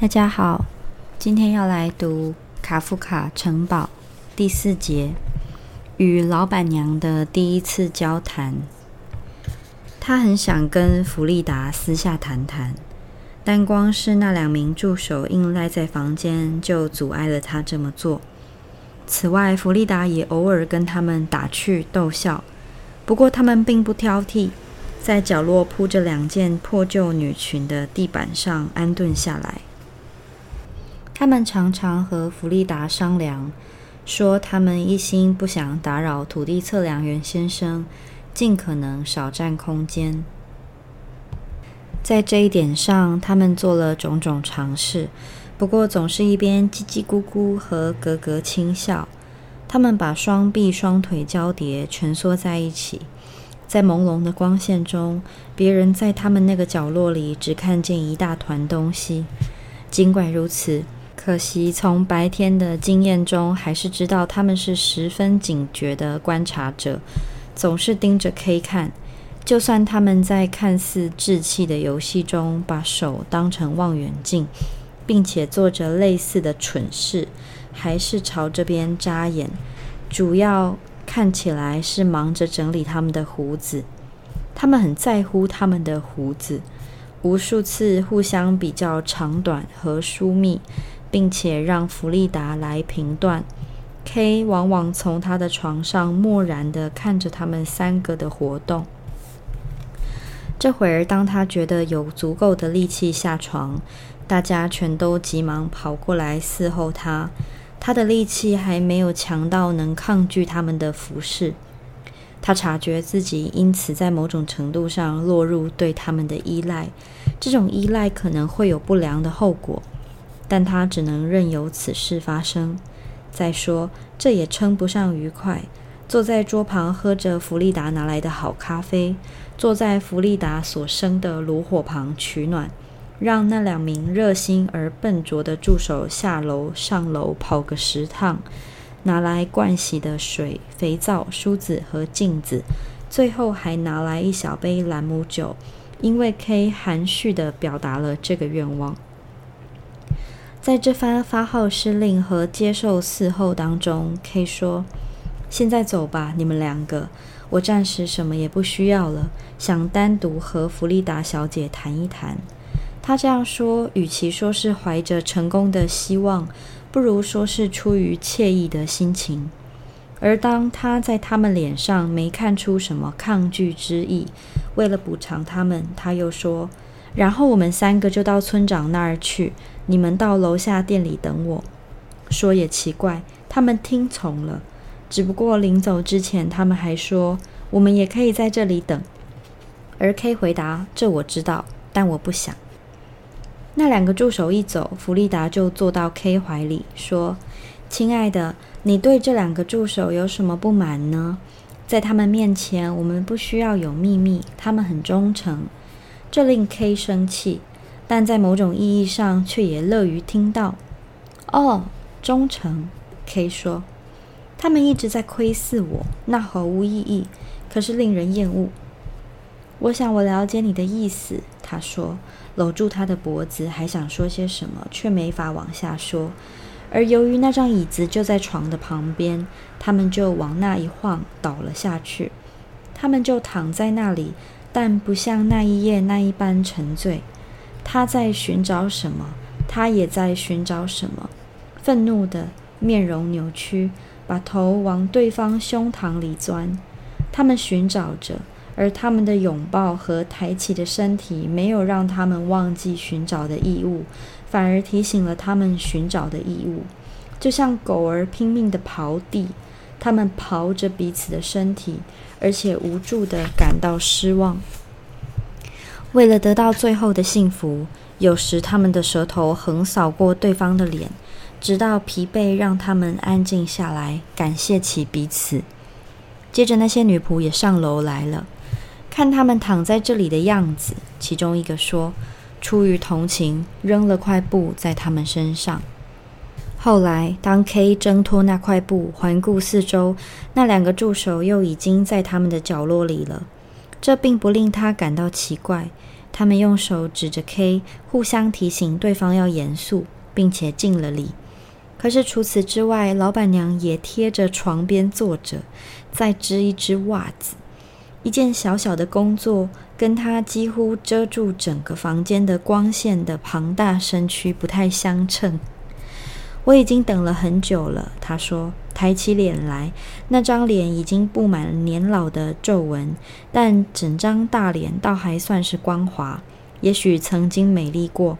大家好，今天要来读卡夫卡城堡第四节与老板娘的第一次交谈。他很想跟弗利达私下谈谈，但光是那两名助手硬赖在房间，就阻碍了他这么做。此外，弗利达也偶尔跟他们打趣逗笑，不过他们并不挑剔，在角落铺着两件破旧女裙的地板上安顿下来。他们常常和弗利达商量，说他们一心不想打扰土地测量员先生，尽可能少占空间。在这一点上，他们做了种种尝试，不过总是一边叽叽咕咕和咯咯轻笑。他们把双臂、双腿交叠，蜷缩在一起，在朦胧的光线中，别人在他们那个角落里只看见一大团东西。尽管如此。可惜，从白天的经验中，还是知道他们是十分警觉的观察者，总是盯着 K 看。就算他们在看似稚气的游戏中，把手当成望远镜，并且做着类似的蠢事，还是朝这边眨眼。主要看起来是忙着整理他们的胡子。他们很在乎他们的胡子，无数次互相比较长短和疏密。并且让弗利达来评断。K 往往从他的床上漠然地看着他们三个的活动。这会儿，当他觉得有足够的力气下床，大家全都急忙跑过来伺候他。他的力气还没有强到能抗拒他们的服侍。他察觉自己因此在某种程度上落入对他们的依赖。这种依赖可能会有不良的后果。但他只能任由此事发生。再说，这也称不上愉快。坐在桌旁喝着弗利达拿来的好咖啡，坐在弗利达所生的炉火旁取暖，让那两名热心而笨拙的助手下楼上楼跑个十趟，拿来盥洗的水、肥皂、梳子和镜子，最后还拿来一小杯兰姆酒，因为 K 含蓄地表达了这个愿望。在这番发号施令和接受伺候当中，K 说：“现在走吧，你们两个，我暂时什么也不需要了，想单独和弗利达小姐谈一谈。”他这样说，与其说是怀着成功的希望，不如说是出于惬意的心情。而当他在他们脸上没看出什么抗拒之意，为了补偿他们，他又说。然后我们三个就到村长那儿去，你们到楼下店里等我。说也奇怪，他们听从了。只不过临走之前，他们还说我们也可以在这里等。而 K 回答：“这我知道，但我不想。”那两个助手一走，弗利达就坐到 K 怀里，说：“亲爱的，你对这两个助手有什么不满呢？在他们面前，我们不需要有秘密，他们很忠诚。”这令 K 生气，但在某种意义上却也乐于听到。哦，忠诚，K 说，他们一直在窥视我，那毫无意义，可是令人厌恶。我想我了解你的意思，他说，搂住他的脖子，还想说些什么，却没法往下说。而由于那张椅子就在床的旁边，他们就往那一晃，倒了下去。他们就躺在那里。但不像那一夜那一般沉醉。他在寻找什么？他也在寻找什么？愤怒的面容扭曲，把头往对方胸膛里钻。他们寻找着，而他们的拥抱和抬起的身体没有让他们忘记寻找的义务，反而提醒了他们寻找的义务。就像狗儿拼命地刨地，他们刨着彼此的身体。而且无助地感到失望。为了得到最后的幸福，有时他们的舌头横扫过对方的脸，直到疲惫让他们安静下来，感谢起彼此。接着，那些女仆也上楼来了，看他们躺在这里的样子。其中一个说：“出于同情，扔了块布在他们身上。”后来，当 K 挣脱那块布，环顾四周，那两个助手又已经在他们的角落里了。这并不令他感到奇怪。他们用手指着 K，互相提醒对方要严肃，并且敬了礼。可是除此之外，老板娘也贴着床边坐着，再织一只袜子。一件小小的工作，跟她几乎遮住整个房间的光线的庞大身躯不太相称。我已经等了很久了，他说，抬起脸来，那张脸已经布满了年老的皱纹，但整张大脸倒还算是光滑，也许曾经美丽过。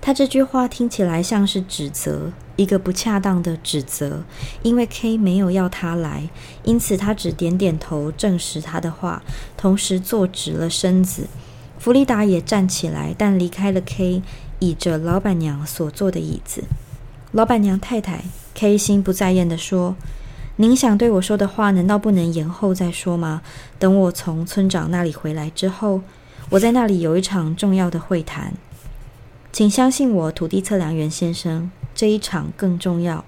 他这句话听起来像是指责，一个不恰当的指责，因为 K 没有要他来，因此他只点点头证实他的话，同时坐直了身子。弗利达也站起来，但离开了 K，倚着老板娘所坐的椅子。老板娘太太，K 心不在焉地说：“您想对我说的话，难道不能延后再说吗？等我从村长那里回来之后，我在那里有一场重要的会谈。”请相信我，土地测量员先生，这一场更重要。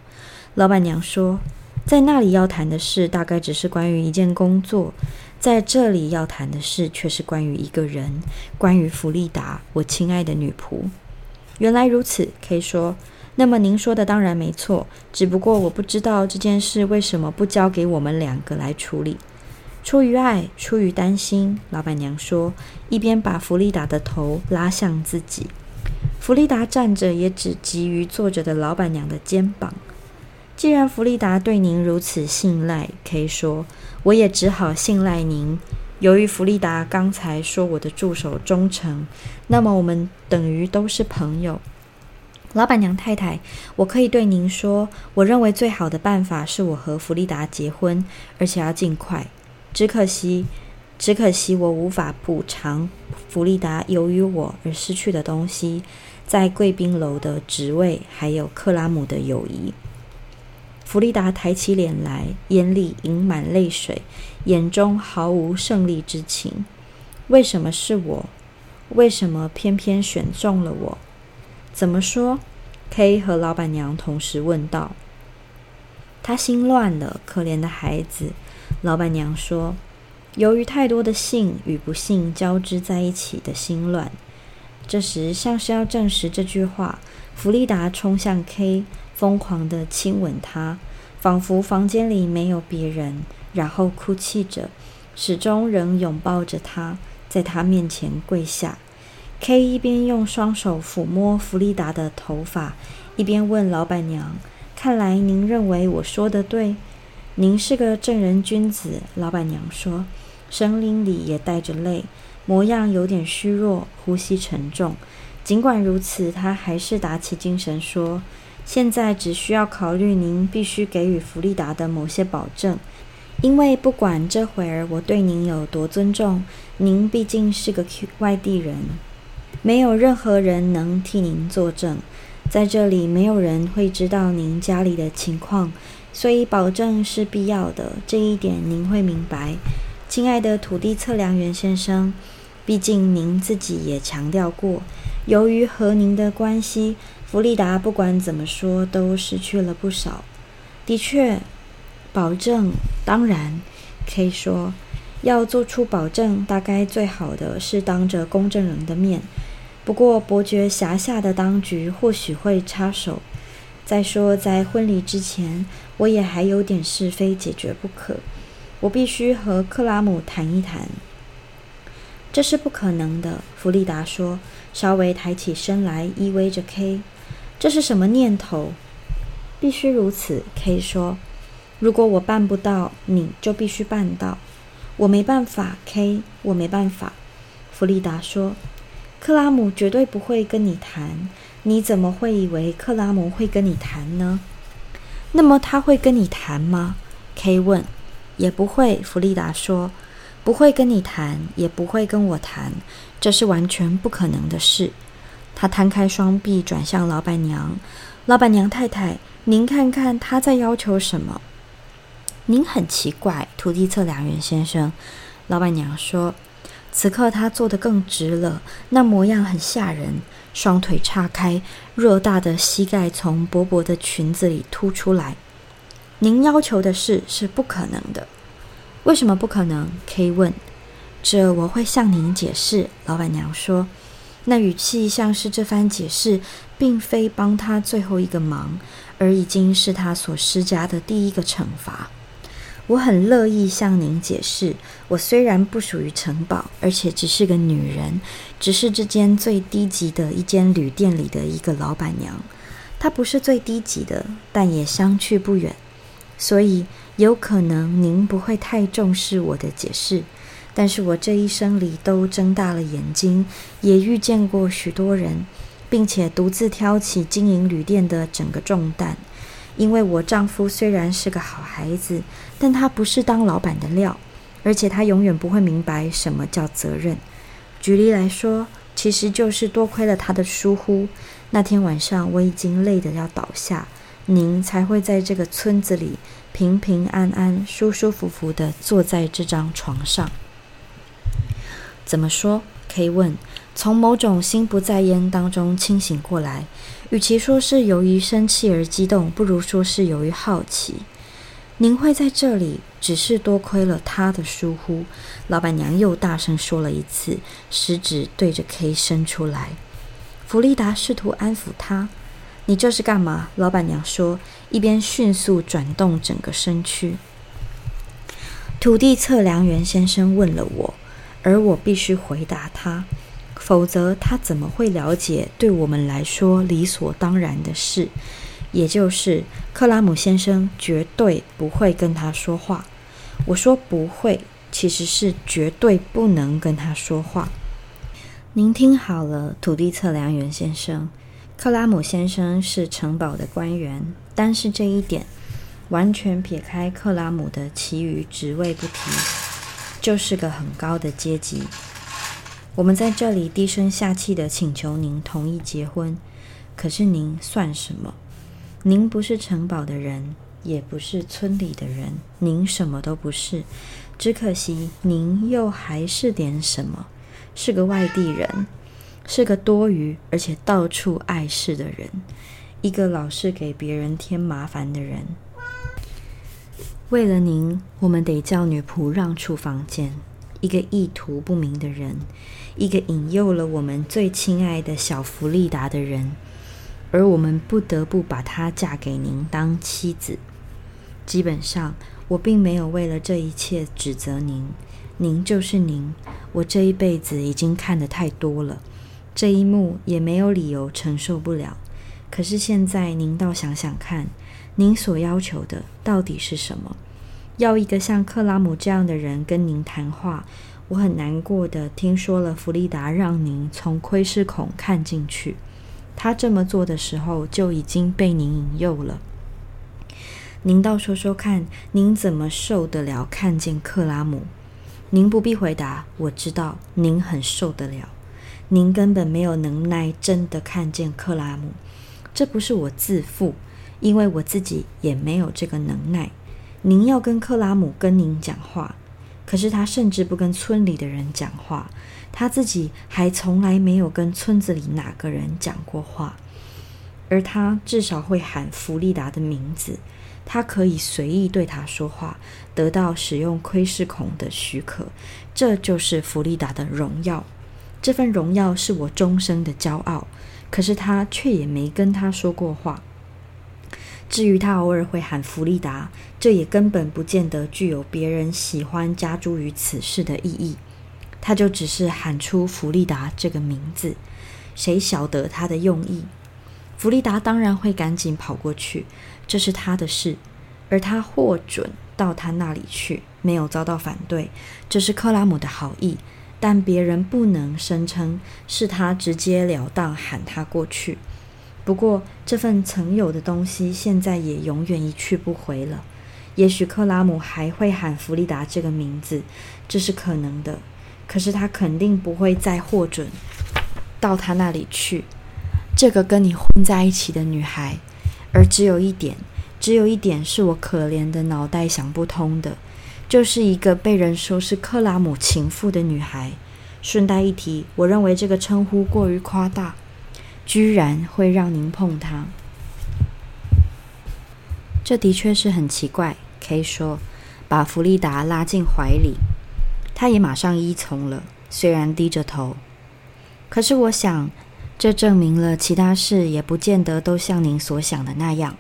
老板娘说，在那里要谈的事大概只是关于一件工作，在这里要谈的事却是关于一个人，关于弗利达，我亲爱的女仆。原来如此，可以说。那么您说的当然没错，只不过我不知道这件事为什么不交给我们两个来处理。出于爱，出于担心，老板娘说，一边把弗利达的头拉向自己。弗利达站着，也只急于坐着的老板娘的肩膀。既然弗利达对您如此信赖，可以说，我也只好信赖您。由于弗利达刚才说我的助手忠诚，那么我们等于都是朋友。老板娘太太，我可以对您说，我认为最好的办法是我和弗利达结婚，而且要尽快。只可惜。只可惜我无法补偿弗利达由于我而失去的东西，在贵宾楼的职位，还有克拉姆的友谊。弗利达抬起脸来，眼里盈满泪水，眼中毫无胜利之情。为什么是我？为什么偏偏选中了我？怎么说？K 和老板娘同时问道。他心乱了，可怜的孩子。老板娘说。由于太多的幸与不幸交织在一起的心乱，这时像是要证实这句话，弗利达冲向 K，疯狂地亲吻他，仿佛房间里没有别人，然后哭泣着，始终仍拥抱着他，在他面前跪下。K 一边用双手抚摸弗利达的头发，一边问老板娘：“看来您认为我说的对？您是个正人君子。”老板娘说。声音里也带着泪，模样有点虚弱，呼吸沉重。尽管如此，他还是打起精神说：“现在只需要考虑您必须给予弗利达的某些保证，因为不管这会儿我对您有多尊重，您毕竟是个外地人，没有任何人能替您作证。在这里，没有人会知道您家里的情况，所以保证是必要的。这一点您会明白。”亲爱的土地测量员先生，毕竟您自己也强调过，由于和您的关系，弗利达不管怎么说都失去了不少。的确，保证当然可以说，要做出保证，大概最好的是当着公证人的面。不过，伯爵辖下的当局或许会插手。再说，在婚礼之前，我也还有点事非解决不可。我必须和克拉姆谈一谈。这是不可能的，弗利达说，稍微抬起身来依偎着 K。这是什么念头？必须如此，K 说。如果我办不到，你就必须办到。我没办法，K，我没办法。弗利达说。克拉姆绝对不会跟你谈。你怎么会以为克拉姆会跟你谈呢？那么他会跟你谈吗？K 问。也不会，弗利达说：“不会跟你谈，也不会跟我谈，这是完全不可能的事。”他摊开双臂，转向老板娘：“老板娘太太，您看看他在要求什么？”“您很奇怪，土地测量员先生。”老板娘说。此刻他坐得更直了，那模样很吓人，双腿岔开，偌大的膝盖从薄薄的裙子里凸出来。您要求的事是不可能的，为什么不可能？K 问。这我会向您解释。”老板娘说，那语气像是这番解释并非帮他最后一个忙，而已经是他所施加的第一个惩罚。我很乐意向您解释，我虽然不属于城堡，而且只是个女人，只是这间最低级的一间旅店里的一个老板娘。她不是最低级的，但也相去不远，所以有可能您不会太重视我的解释。但是我这一生里都睁大了眼睛，也遇见过许多人，并且独自挑起经营旅店的整个重担。因为我丈夫虽然是个好孩子，但他不是当老板的料，而且他永远不会明白什么叫责任。举例来说，其实就是多亏了他的疏忽，那天晚上我已经累得要倒下，您才会在这个村子里平平安安、舒舒服服地坐在这张床上。怎么说？可以问。从某种心不在焉当中清醒过来。与其说是由于生气而激动，不如说是由于好奇。您会在这里，只是多亏了他的疏忽。老板娘又大声说了一次，食指对着 K 伸出来。弗利达试图安抚他：“你这是干嘛？”老板娘说，一边迅速转动整个身躯。土地测量员先生问了我，而我必须回答他。否则，他怎么会了解对我们来说理所当然的事？也就是克拉姆先生绝对不会跟他说话。我说不会，其实是绝对不能跟他说话。您听好了，土地测量员先生，克拉姆先生是城堡的官员，但是这一点完全撇开克拉姆的其余职位不提，就是个很高的阶级。我们在这里低声下气地请求您同意结婚，可是您算什么？您不是城堡的人，也不是村里的人，您什么都不是。只可惜您又还是点什么，是个外地人，是个多余而且到处碍事的人，一个老是给别人添麻烦的人。为了您，我们得叫女仆让出房间。一个意图不明的人，一个引诱了我们最亲爱的小弗利达的人，而我们不得不把她嫁给您当妻子。基本上，我并没有为了这一切指责您，您就是您。我这一辈子已经看得太多了，这一幕也没有理由承受不了。可是现在，您倒想想看，您所要求的到底是什么？要一个像克拉姆这样的人跟您谈话，我很难过的听说了弗利达让您从窥视孔看进去。他这么做的时候就已经被您引诱了。您倒说说看，您怎么受得了看见克拉姆？您不必回答，我知道您很受得了。您根本没有能耐真的看见克拉姆，这不是我自负，因为我自己也没有这个能耐。您要跟克拉姆跟您讲话，可是他甚至不跟村里的人讲话，他自己还从来没有跟村子里哪个人讲过话，而他至少会喊弗利达的名字，他可以随意对他说话，得到使用窥视孔的许可，这就是弗利达的荣耀，这份荣耀是我终生的骄傲，可是他却也没跟他说过话。至于他偶尔会喊弗利达，这也根本不见得具有别人喜欢加诸于此事的意义。他就只是喊出弗利达这个名字，谁晓得他的用意？弗利达当然会赶紧跑过去，这是他的事，而他获准到他那里去，没有遭到反对，这是克拉姆的好意。但别人不能声称是他直截了当喊他过去。不过，这份曾有的东西现在也永远一去不回了。也许克拉姆还会喊弗利达这个名字，这是可能的。可是他肯定不会再获准到他那里去。这个跟你混在一起的女孩，而只有一点，只有一点是我可怜的脑袋想不通的，就是一个被人说是克拉姆情妇的女孩。顺带一提，我认为这个称呼过于夸大。居然会让您碰他，这的确是很奇怪。K 说：“把弗利达拉进怀里。”他也马上依从了，虽然低着头。可是我想，这证明了其他事也不见得都像您所想的那样。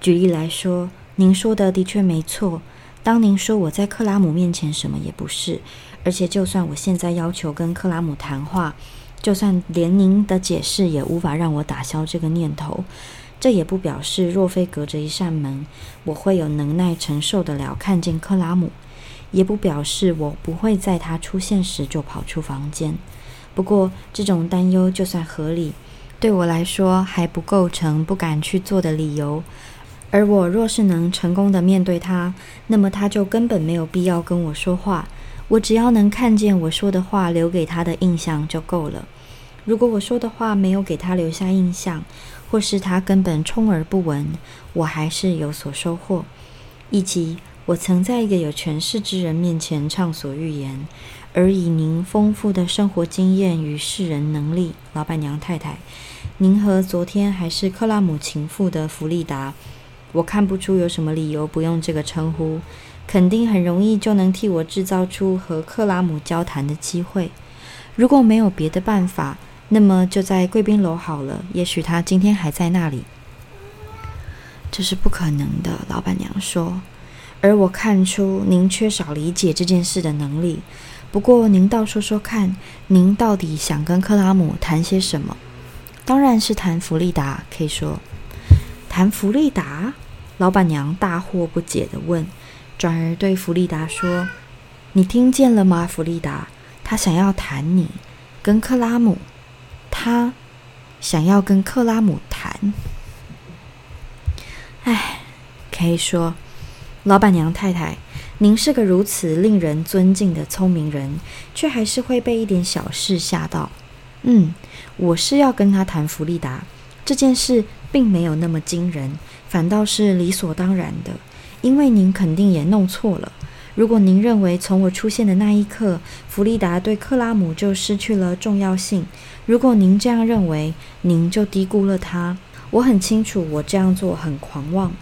举例来说，您说的的确没错。当您说我在克拉姆面前什么也不是，而且就算我现在要求跟克拉姆谈话，就算连您的解释也无法让我打消这个念头，这也不表示若非隔着一扇门，我会有能耐承受得了看见克拉姆，也不表示我不会在他出现时就跑出房间。不过这种担忧就算合理，对我来说还不构成不敢去做的理由。而我若是能成功的面对他，那么他就根本没有必要跟我说话。我只要能看见我说的话留给他的印象就够了。如果我说的话没有给他留下印象，或是他根本充耳不闻，我还是有所收获。以及我曾在一个有权势之人面前畅所欲言，而以您丰富的生活经验与世人能力，老板娘太太，您和昨天还是克拉姆情妇的弗利达。我看不出有什么理由不用这个称呼，肯定很容易就能替我制造出和克拉姆交谈的机会。如果没有别的办法，那么就在贵宾楼好了。也许他今天还在那里。这是不可能的，老板娘说。而我看出您缺少理解这件事的能力。不过您倒说说看，您到底想跟克拉姆谈些什么？当然是谈弗利达，可以说。谈弗利达，老板娘大惑不解地问，转而对弗利达说：“你听见了吗，弗利达？他想要谈你，跟克拉姆，他想要跟克拉姆谈。”哎，可以说，老板娘太太，您是个如此令人尊敬的聪明人，却还是会被一点小事吓到。嗯，我是要跟他谈弗利达这件事。并没有那么惊人，反倒是理所当然的。因为您肯定也弄错了。如果您认为从我出现的那一刻，弗利达对克拉姆就失去了重要性，如果您这样认为，您就低估了他。我很清楚，我这样做很狂妄，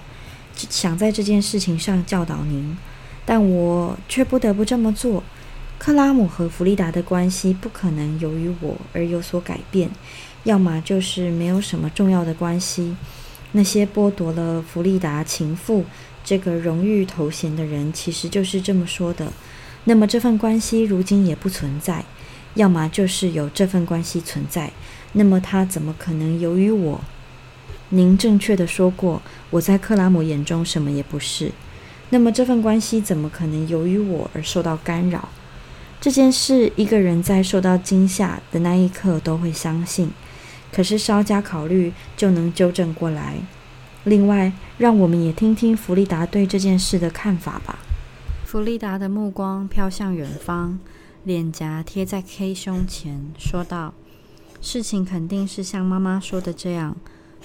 想在这件事情上教导您，但我却不得不这么做。克拉姆和弗利达的关系不可能由于我而有所改变。要么就是没有什么重要的关系。那些剥夺了弗利达情妇这个荣誉头衔的人，其实就是这么说的。那么这份关系如今也不存在。要么就是有这份关系存在。那么他怎么可能由于我？您正确的说过，我在克拉姆眼中什么也不是。那么这份关系怎么可能由于我而受到干扰？这件事，一个人在受到惊吓的那一刻都会相信。可是稍加考虑就能纠正过来。另外，让我们也听听弗利达对这件事的看法吧。弗利达的目光飘向远方，脸颊贴在 K 胸前，说道：“事情肯定是像妈妈说的这样，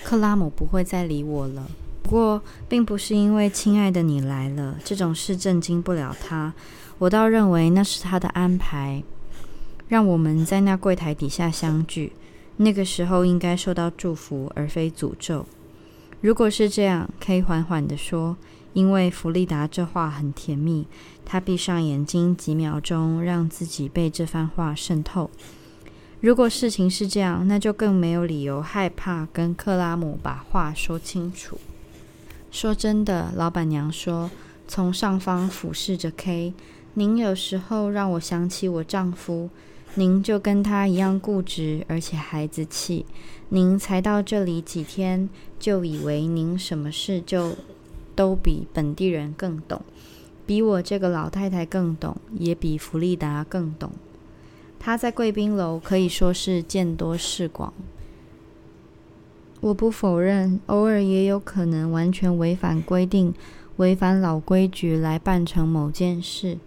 克拉姆不会再理我了。不过，并不是因为亲爱的你来了，这种事震惊不了他。我倒认为那是他的安排，让我们在那柜台底下相聚。”那个时候应该受到祝福，而非诅咒。如果是这样，可以缓缓地说，因为弗利达这话很甜蜜。他闭上眼睛几秒钟，让自己被这番话渗透。如果事情是这样，那就更没有理由害怕跟克拉姆把话说清楚。说真的，老板娘说，从上方俯视着 K，您有时候让我想起我丈夫。您就跟他一样固执，而且孩子气。您才到这里几天，就以为您什么事就都比本地人更懂，比我这个老太太更懂，也比弗利达更懂。他在贵宾楼可以说是见多识广。我不否认，偶尔也有可能完全违反规定、违反老规矩来办成某件事。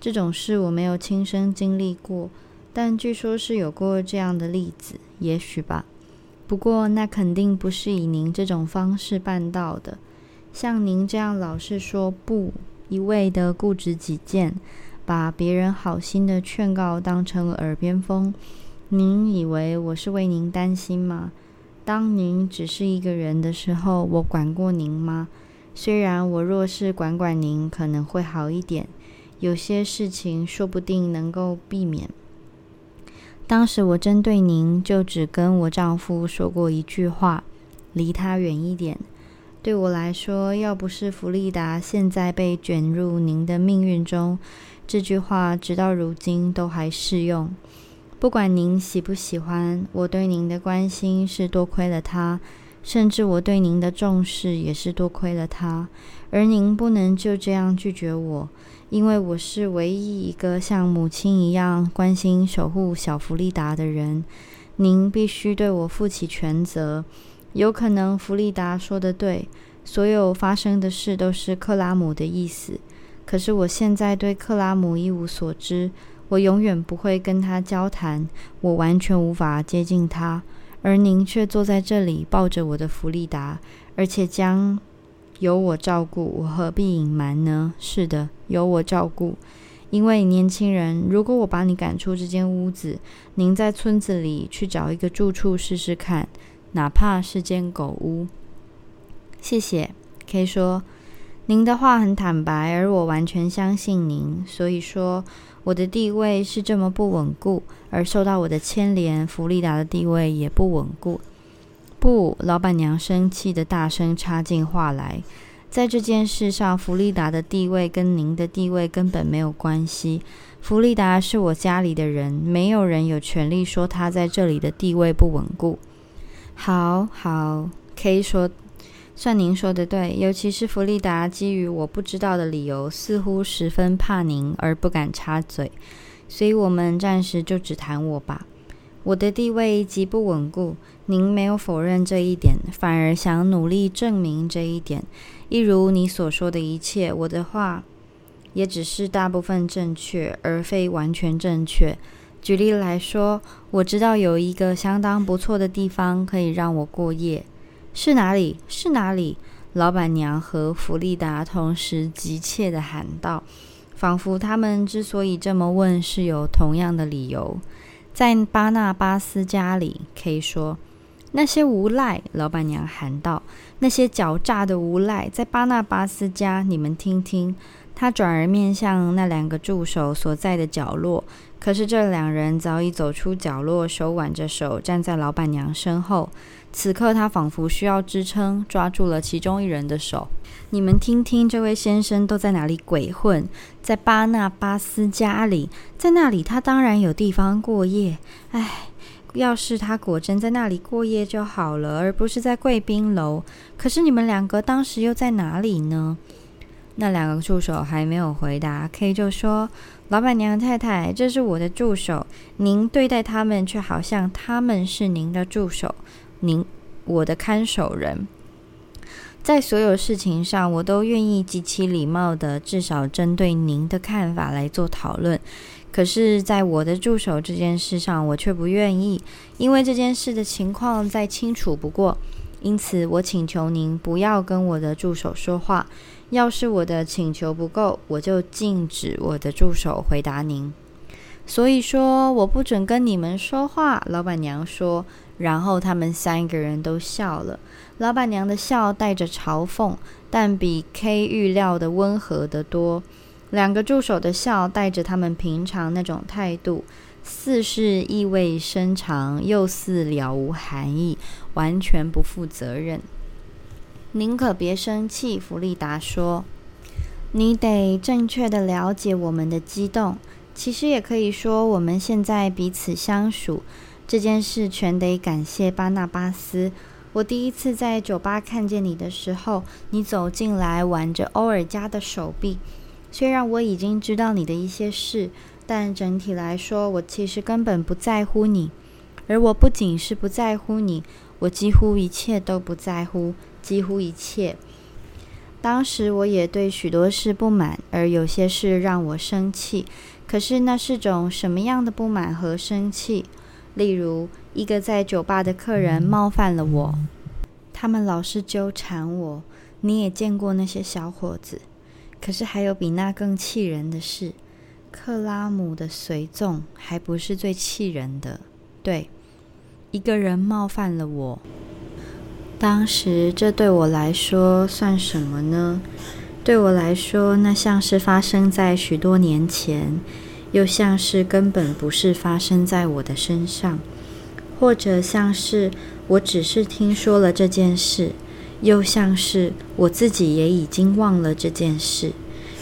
这种事我没有亲身经历过。但据说是有过这样的例子，也许吧。不过那肯定不是以您这种方式办到的。像您这样老是说不，一味的固执己见，把别人好心的劝告当成耳边风。您以为我是为您担心吗？当您只是一个人的时候，我管过您吗？虽然我若是管管您，可能会好一点。有些事情说不定能够避免。当时我针对您，就只跟我丈夫说过一句话：离他远一点。对我来说，要不是弗利达现在被卷入您的命运中，这句话直到如今都还适用。不管您喜不喜欢，我对您的关心是多亏了他，甚至我对您的重视也是多亏了他。而您不能就这样拒绝我，因为我是唯一一个像母亲一样关心守护小弗利达的人。您必须对我负起全责。有可能弗利达说的对，所有发生的事都是克拉姆的意思。可是我现在对克拉姆一无所知，我永远不会跟他交谈，我完全无法接近他。而您却坐在这里抱着我的弗利达，而且将由我照顾，我何必隐瞒呢？是的，由我照顾。因为年轻人，如果我把你赶出这间屋子，您在村子里去找一个住处试试看。哪怕是间狗屋。谢谢，K 说，您的话很坦白，而我完全相信您。所以说，我的地位是这么不稳固，而受到我的牵连，弗利达的地位也不稳固。不，老板娘生气的大声插进话来，在这件事上，弗利达的地位跟您的地位根本没有关系。弗利达是我家里的人，没有人有权利说他在这里的地位不稳固。好好，K 说：“算您说的对，尤其是弗利达，基于我不知道的理由，似乎十分怕您而不敢插嘴，所以我们暂时就只谈我吧。我的地位极不稳固，您没有否认这一点，反而想努力证明这一点。一如你所说的一切，我的话也只是大部分正确，而非完全正确。”举例来说，我知道有一个相当不错的地方可以让我过夜，是哪里？是哪里？老板娘和弗利达同时急切地喊道，仿佛他们之所以这么问是有同样的理由。在巴纳巴斯家里，可以说那些无赖。老板娘喊道：“那些狡诈的无赖，在巴纳巴斯家，你们听听。”他转而面向那两个助手所在的角落，可是这两人早已走出角落，手挽着手站在老板娘身后。此刻，他仿佛需要支撑，抓住了其中一人的手。你们听听，这位先生都在哪里鬼混？在巴纳巴斯家里，在那里他当然有地方过夜。唉，要是他果真在那里过夜就好了，而不是在贵宾楼。可是你们两个当时又在哪里呢？那两个助手还没有回答，K 就说：“老板娘太太，这是我的助手，您对待他们却好像他们是您的助手，您我的看守人。在所有事情上，我都愿意极其礼貌的，至少针对您的看法来做讨论。可是，在我的助手这件事上，我却不愿意，因为这件事的情况再清楚不过。因此，我请求您不要跟我的助手说话。”要是我的请求不够，我就禁止我的助手回答您。所以说，我不准跟你们说话。老板娘说，然后他们三个人都笑了。老板娘的笑带着嘲讽，但比 K 预料的温和得多。两个助手的笑带着他们平常那种态度，似是意味深长，又似了无含义，完全不负责任。您可别生气，弗利达说：“你得正确的了解我们的激动。其实也可以说，我们现在彼此相属。这件事全得感谢巴纳巴斯。我第一次在酒吧看见你的时候，你走进来挽着欧尔加的手臂。虽然我已经知道你的一些事，但整体来说，我其实根本不在乎你。而我不仅是不在乎你，我几乎一切都不在乎。”几乎一切。当时我也对许多事不满，而有些事让我生气。可是那是种什么样的不满和生气？例如，一个在酒吧的客人冒犯了我，他们老是纠缠我。你也见过那些小伙子。可是还有比那更气人的事：克拉姆的随从还不是最气人的。对，一个人冒犯了我。当时，这对我来说算什么呢？对我来说，那像是发生在许多年前，又像是根本不是发生在我的身上，或者像是我只是听说了这件事，又像是我自己也已经忘了这件事。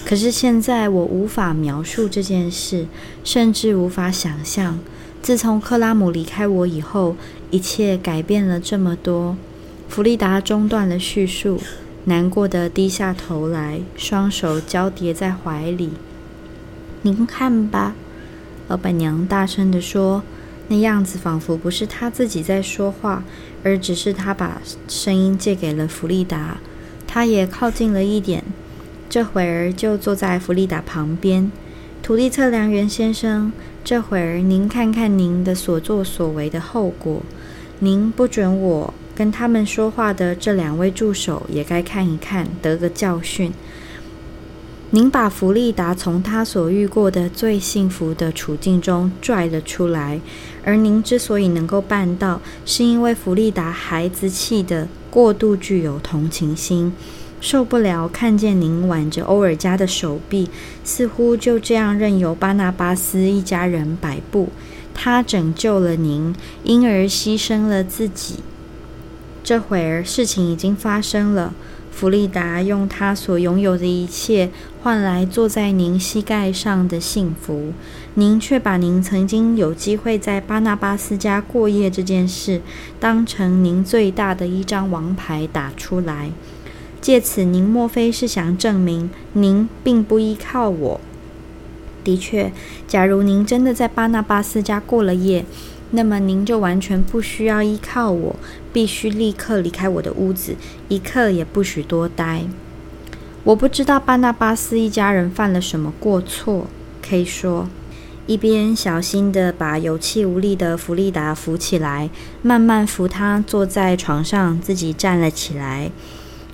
可是现在我无法描述这件事，甚至无法想象。自从克拉姆离开我以后，一切改变了这么多。弗利达中断了叙述。难过的低下头来，双手交叠在怀里。您看吧，老板娘大声地说，那样子仿佛不是她自己在说话，而只是她把声音借给了弗利达。她也靠近了一点，这会儿就坐在弗利达旁边。土地测量员先生，这会儿您看看您的所作所为的后果。您不准我。跟他们说话的这两位助手也该看一看，得个教训。您把弗利达从他所遇过的最幸福的处境中拽了出来，而您之所以能够办到，是因为弗利达孩子气的过度具有同情心，受不了看见您挽着欧尔加的手臂，似乎就这样任由巴纳巴斯一家人摆布。他拯救了您，因而牺牲了自己。这会儿事情已经发生了，弗利达用他所拥有的一切换来坐在您膝盖上的幸福，您却把您曾经有机会在巴纳巴斯家过夜这件事当成您最大的一张王牌打出来，借此您莫非是想证明您并不依靠我？的确，假如您真的在巴纳巴斯家过了夜。那么您就完全不需要依靠我，必须立刻离开我的屋子，一刻也不许多待。我不知道巴纳巴斯一家人犯了什么过错。可以说，一边小心地把有气无力的弗利达扶起来，慢慢扶他坐在床上，自己站了起来。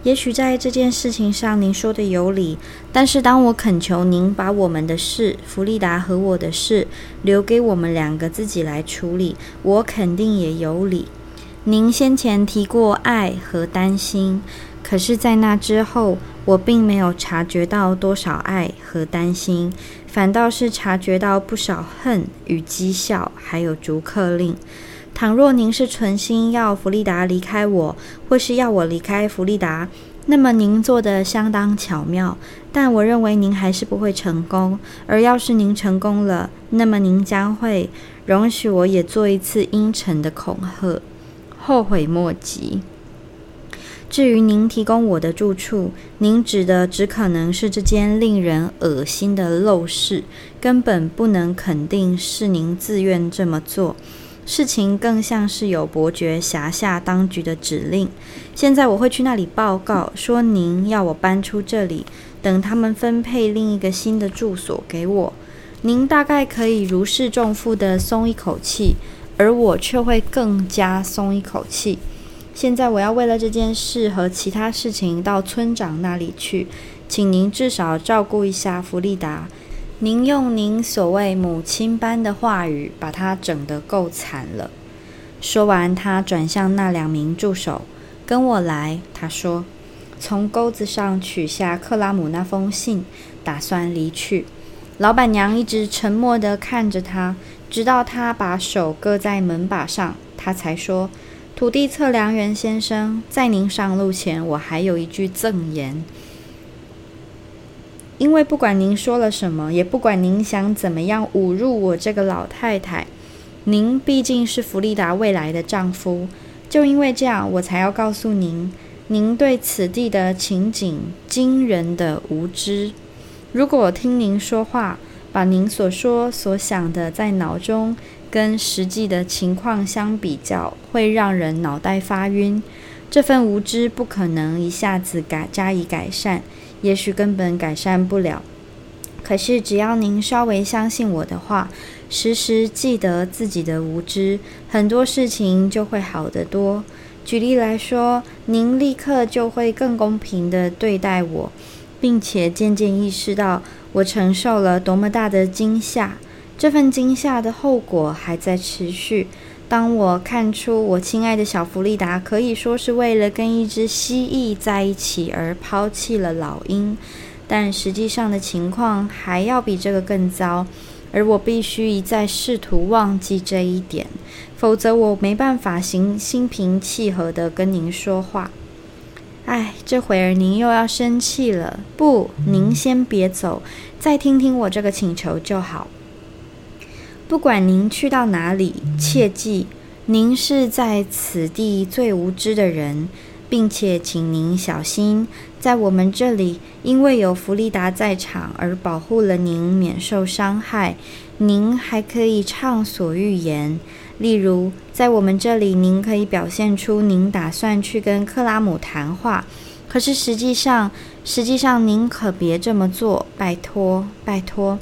也许在这件事情上您说的有理，但是当我恳求您把我们的事，弗利达和我的事，留给我们两个自己来处理，我肯定也有理。您先前提过爱和担心，可是，在那之后，我并没有察觉到多少爱和担心，反倒是察觉到不少恨与讥笑，还有逐客令。倘若您是存心要弗利达离开我，或是要我离开弗利达，那么您做的相当巧妙。但我认为您还是不会成功。而要是您成功了，那么您将会容许我也做一次阴沉的恐吓，后悔莫及。至于您提供我的住处，您指的只可能是这间令人恶心的陋室，根本不能肯定是您自愿这么做。事情更像是有伯爵辖下当局的指令。现在我会去那里报告，说您要我搬出这里，等他们分配另一个新的住所给我。您大概可以如释重负地松一口气，而我却会更加松一口气。现在我要为了这件事和其他事情到村长那里去，请您至少照顾一下弗利达。您用您所谓母亲般的话语，把他整得够惨了。说完，他转向那两名助手：“跟我来。”他说，从钩子上取下克拉姆那封信，打算离去。老板娘一直沉默地看着他，直到他把手搁在门把上，他才说：“土地测量员先生，在您上路前，我还有一句赠言。”因为不管您说了什么，也不管您想怎么样侮辱我这个老太太，您毕竟是弗利达未来的丈夫。就因为这样，我才要告诉您，您对此地的情景惊人的无知。如果听您说话，把您所说所想的在脑中跟实际的情况相比较，会让人脑袋发晕。这份无知不可能一下子改加以改善。也许根本改善不了，可是只要您稍微相信我的话，时时记得自己的无知，很多事情就会好得多。举例来说，您立刻就会更公平地对待我，并且渐渐意识到我承受了多么大的惊吓。这份惊吓的后果还在持续，当我看出我亲爱的小弗利达可以说是为了跟一只蜥蜴在一起而抛弃了老鹰，但实际上的情况还要比这个更糟，而我必须一再试图忘记这一点，否则我没办法心心平气和地跟您说话。哎，这会儿您又要生气了。不，您先别走，再听听我这个请求就好。不管您去到哪里，切记，您是在此地最无知的人，并且请您小心，在我们这里，因为有弗利达在场而保护了您免受伤害。您还可以畅所欲言，例如，在我们这里，您可以表现出您打算去跟克拉姆谈话，可是实际上，实际上您可别这么做，拜托，拜托。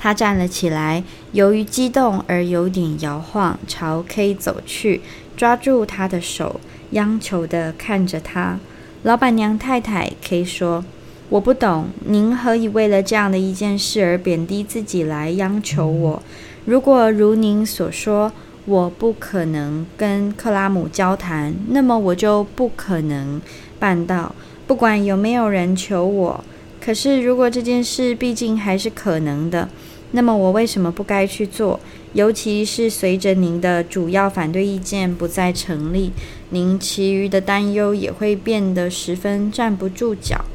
他站了起来，由于激动而有点摇晃，朝 K 走去，抓住他的手，央求地看着他。老板娘太太 K 说：“我不懂，您何以为了这样的一件事而贬低自己来央求我？如果如您所说，我不可能跟克拉姆交谈，那么我就不可能办到，不管有没有人求我。可是如果这件事毕竟还是可能的。”那么我为什么不该去做？尤其是随着您的主要反对意见不再成立，您其余的担忧也会变得十分站不住脚。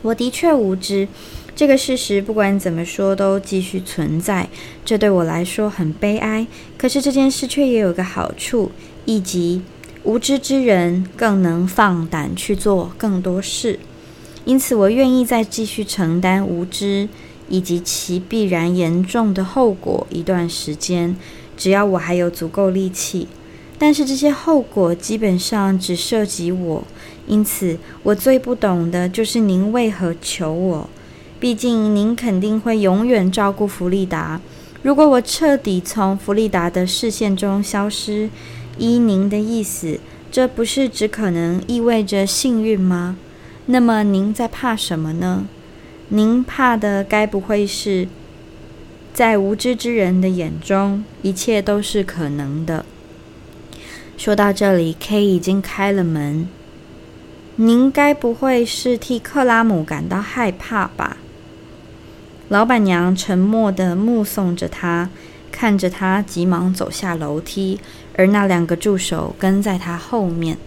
我的确无知，这个事实不管怎么说都继续存在，这对我来说很悲哀。可是这件事却也有个好处，以及无知之人更能放胆去做更多事。因此，我愿意再继续承担无知。以及其必然严重的后果一段时间，只要我还有足够力气。但是这些后果基本上只涉及我，因此我最不懂的就是您为何求我。毕竟您肯定会永远照顾弗利达。如果我彻底从弗利达的视线中消失，依您的意思，这不是只可能意味着幸运吗？那么您在怕什么呢？您怕的该不会是，在无知之人的眼中，一切都是可能的。说到这里，K 已经开了门。您该不会是替克拉姆感到害怕吧？老板娘沉默地目送着他，看着他急忙走下楼梯，而那两个助手跟在他后面。